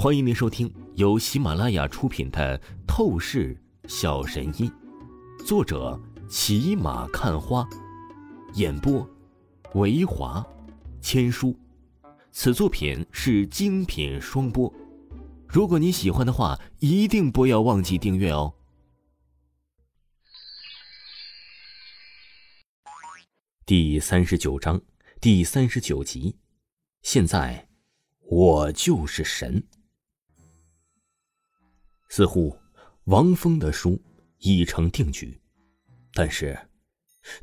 欢迎您收听由喜马拉雅出品的《透视小神医》，作者骑马看花，演播维华千书。此作品是精品双播。如果你喜欢的话，一定不要忘记订阅哦。第三十九章，第三十九集。现在，我就是神。似乎王峰的输已成定局，但是，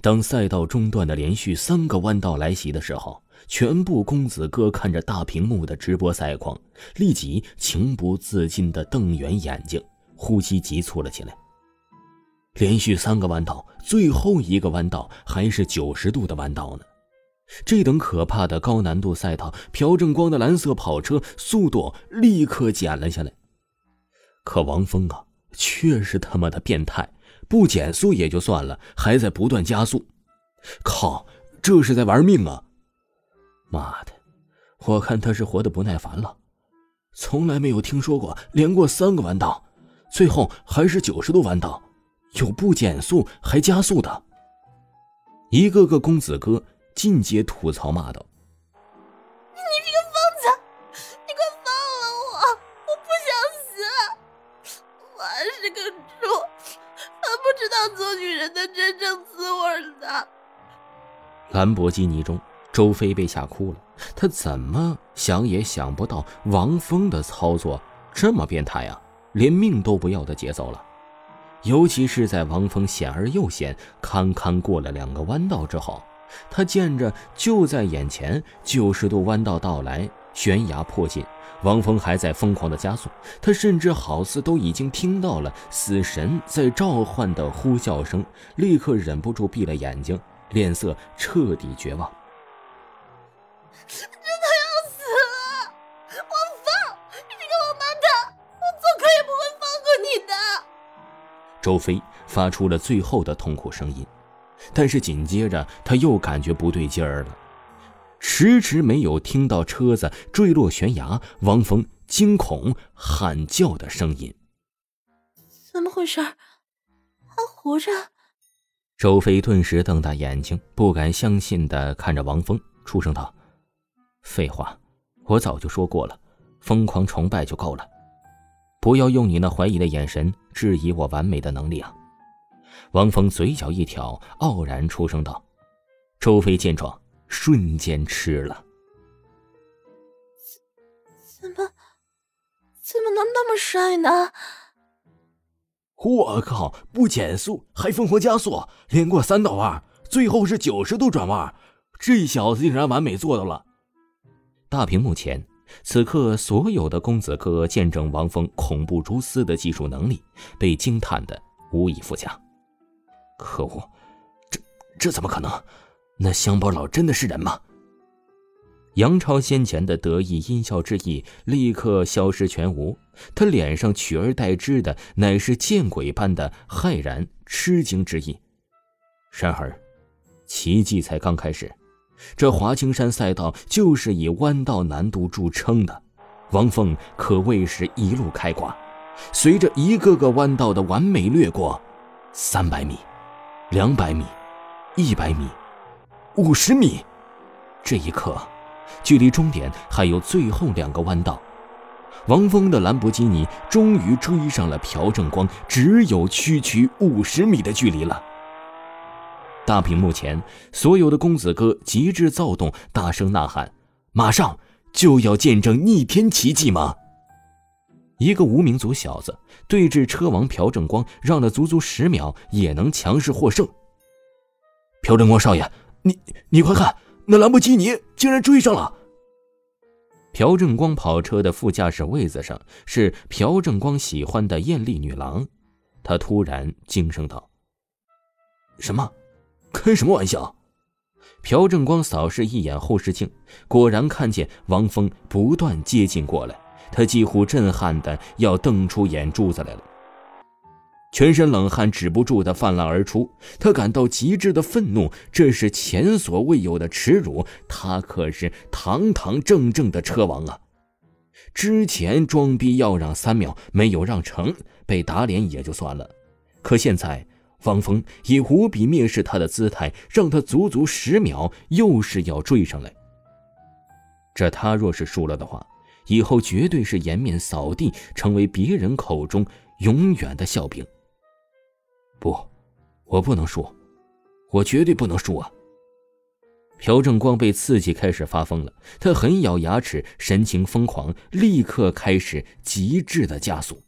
当赛道中段的连续三个弯道来袭的时候，全部公子哥看着大屏幕的直播赛况，立即情不自禁的瞪圆眼睛，呼吸急促了起来。连续三个弯道，最后一个弯道还是九十度的弯道呢，这等可怕的高难度赛道，朴正光的蓝色跑车速度立刻减了下来。可王峰啊，确实他妈的变态，不减速也就算了，还在不断加速。靠，这是在玩命啊！妈的，我看他是活得不耐烦了。从来没有听说过连过三个弯道，最后还是九十度弯道，有不减速还加速的。一个个公子哥尽皆吐槽骂道。兰博基尼中，周飞被吓哭了。他怎么想也想不到王峰的操作这么变态啊，连命都不要的节奏了。尤其是在王峰险而又险，堪堪过了两个弯道之后，他见着就在眼前九十度弯道到来，悬崖迫近，王峰还在疯狂的加速。他甚至好似都已经听到了死神在召唤的呼叫声，立刻忍不住闭了眼睛。脸色彻底绝望，真的要死了！王峰，你这个王八蛋，我做客也不会放过你的。周飞发出了最后的痛苦声音，但是紧接着他又感觉不对劲儿了，迟迟没有听到车子坠落悬崖，王峰惊恐喊叫的声音。怎么回事？还活着？周飞顿时瞪大眼睛，不敢相信的看着王峰，出声道：“废话，我早就说过了，疯狂崇拜就够了，不要用你那怀疑的眼神质疑我完美的能力啊！”王峰嘴角一挑，傲然出声道：“周飞见状，瞬间吃了，怎么，怎么能那么帅呢？”我靠！不减速还疯狂加速，连过三道弯，最后是九十度转弯，这小子竟然完美做到了。大屏幕前，此刻所有的公子哥见证王峰恐怖如斯的技术能力，被惊叹的无以复加。可恶，这这怎么可能？那乡巴佬真的是人吗？杨超先前的得意阴笑之意立刻消失全无，他脸上取而代之的乃是见鬼般的骇然吃惊之意。然而，奇迹才刚开始。这华清山赛道就是以弯道难度著称的，王峰可谓是一路开挂。随着一个个弯道的完美掠过，三百米、两百米、一百米、五十米，这一刻。距离终点还有最后两个弯道，王峰的兰博基尼终于追上了朴正光，只有区区五十米的距离了。大屏幕前，所有的公子哥极致躁动，大声呐喊：“马上就要见证逆天奇迹吗？”一个无名族小子对峙车王朴正光，让了足足十秒也能强势获胜。朴正光少爷，你你快看！那兰博基尼竟然追上了！朴正光跑车的副驾驶位子上是朴正光喜欢的艳丽女郎，他突然惊声道：“什么？开什么玩笑？”朴正光扫视一眼后视镜，果然看见王峰不断接近过来，他几乎震撼的要瞪出眼珠子来了。全身冷汗止不住的泛滥而出，他感到极致的愤怒，这是前所未有的耻辱。他可是堂堂正正的车王啊！之前装逼要让三秒，没有让成，被打脸也就算了。可现在，汪峰以无比蔑视他的姿态，让他足足十秒，又是要追上来。这他若是输了的话，以后绝对是颜面扫地，成为别人口中永远的笑柄。不，我不能输，我绝对不能输啊！朴正光被刺激开始发疯了，他狠咬牙齿，神情疯狂，立刻开始极致的加速。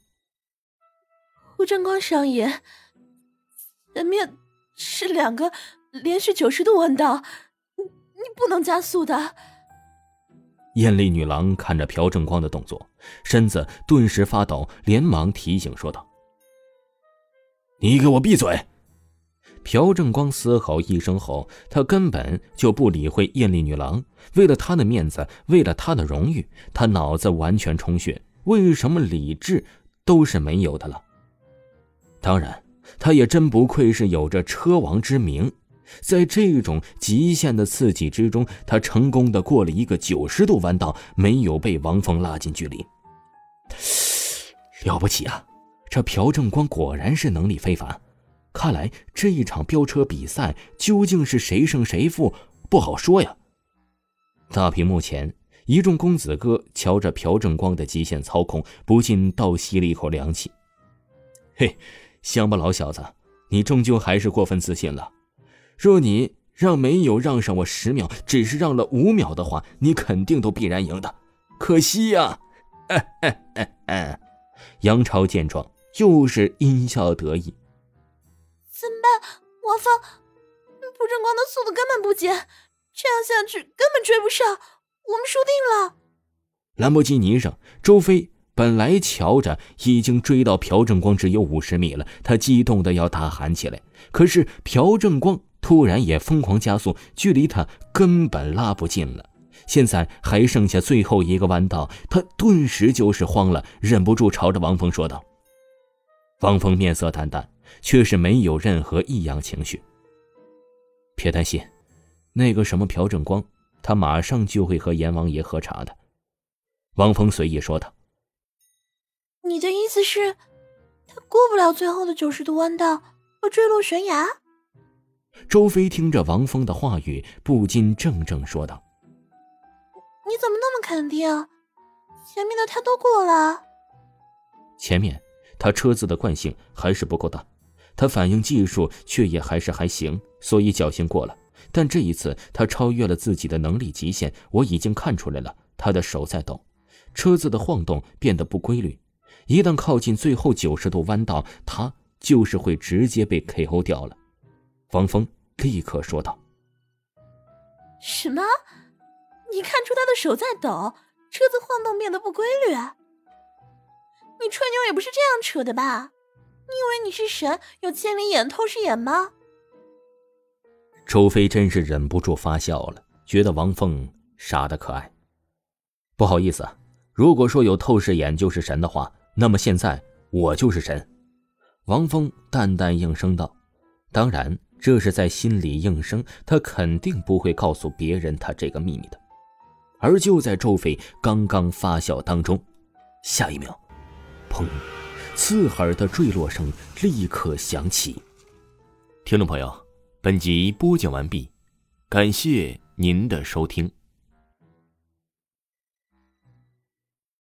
胡正光上爷，前面是两个连续九十度弯道，你你不能加速的。艳丽女郎看着朴正光的动作，身子顿时发抖，连忙提醒说道：“你给我闭嘴！”朴正光嘶吼一声后，他根本就不理会艳丽女郎。为了她的面子，为了她的荣誉，他脑子完全充血，为什么理智都是没有的了？当然，他也真不愧是有着车王之名，在这种极限的刺激之中，他成功的过了一个九十度弯道，没有被王峰拉近距离。了不起啊！这朴正光果然是能力非凡。看来这一场飙车比赛究竟是谁胜谁负不好说呀。大屏幕前，一众公子哥瞧着朴正光的极限操控，不禁倒吸了一口凉气。嘿，乡巴佬小子，你终究还是过分自信了。若你让没有让上我十秒，只是让了五秒的话，你肯定都必然赢的。可惜呀！杨超见状，又是阴笑得意。怎么办？王峰，朴正光的速度根本不减，这样下去根本追不上，我们输定了。兰博基尼上，周飞本来瞧着已经追到朴正光只有五十米了，他激动的要大喊起来。可是朴正光突然也疯狂加速，距离他根本拉不近了。现在还剩下最后一个弯道，他顿时就是慌了，忍不住朝着王峰说道。王峰面色淡淡。却是没有任何异样情绪。别担心，那个什么朴正光，他马上就会和阎王爷喝茶的。汪峰随意说道：“你的意思是，他过不了最后的九十度弯道，会坠落悬崖？”周飞听着王峰的话语，不禁怔怔说道：“你怎么那么肯定？前面的他都过了。”前面他车子的惯性还是不够大。他反应技术却也还是还行，所以侥幸过了。但这一次他超越了自己的能力极限，我已经看出来了，他的手在抖，车子的晃动变得不规律。一旦靠近最后九十度弯道，他就是会直接被 KO 掉了。王峰立刻说道：“什么？你看出他的手在抖，车子晃动变得不规律？你吹牛也不是这样扯的吧？”你以为你是神，有千里眼、透视眼吗？周飞真是忍不住发笑了，觉得王凤傻的可爱。不好意思啊，如果说有透视眼就是神的话，那么现在我就是神。王峰淡淡应声道：“当然，这是在心里应声，他肯定不会告诉别人他这个秘密的。”而就在周飞刚刚发笑当中，下一秒，砰！刺耳的坠落声立刻响起。听众朋友，本集播讲完毕，感谢您的收听。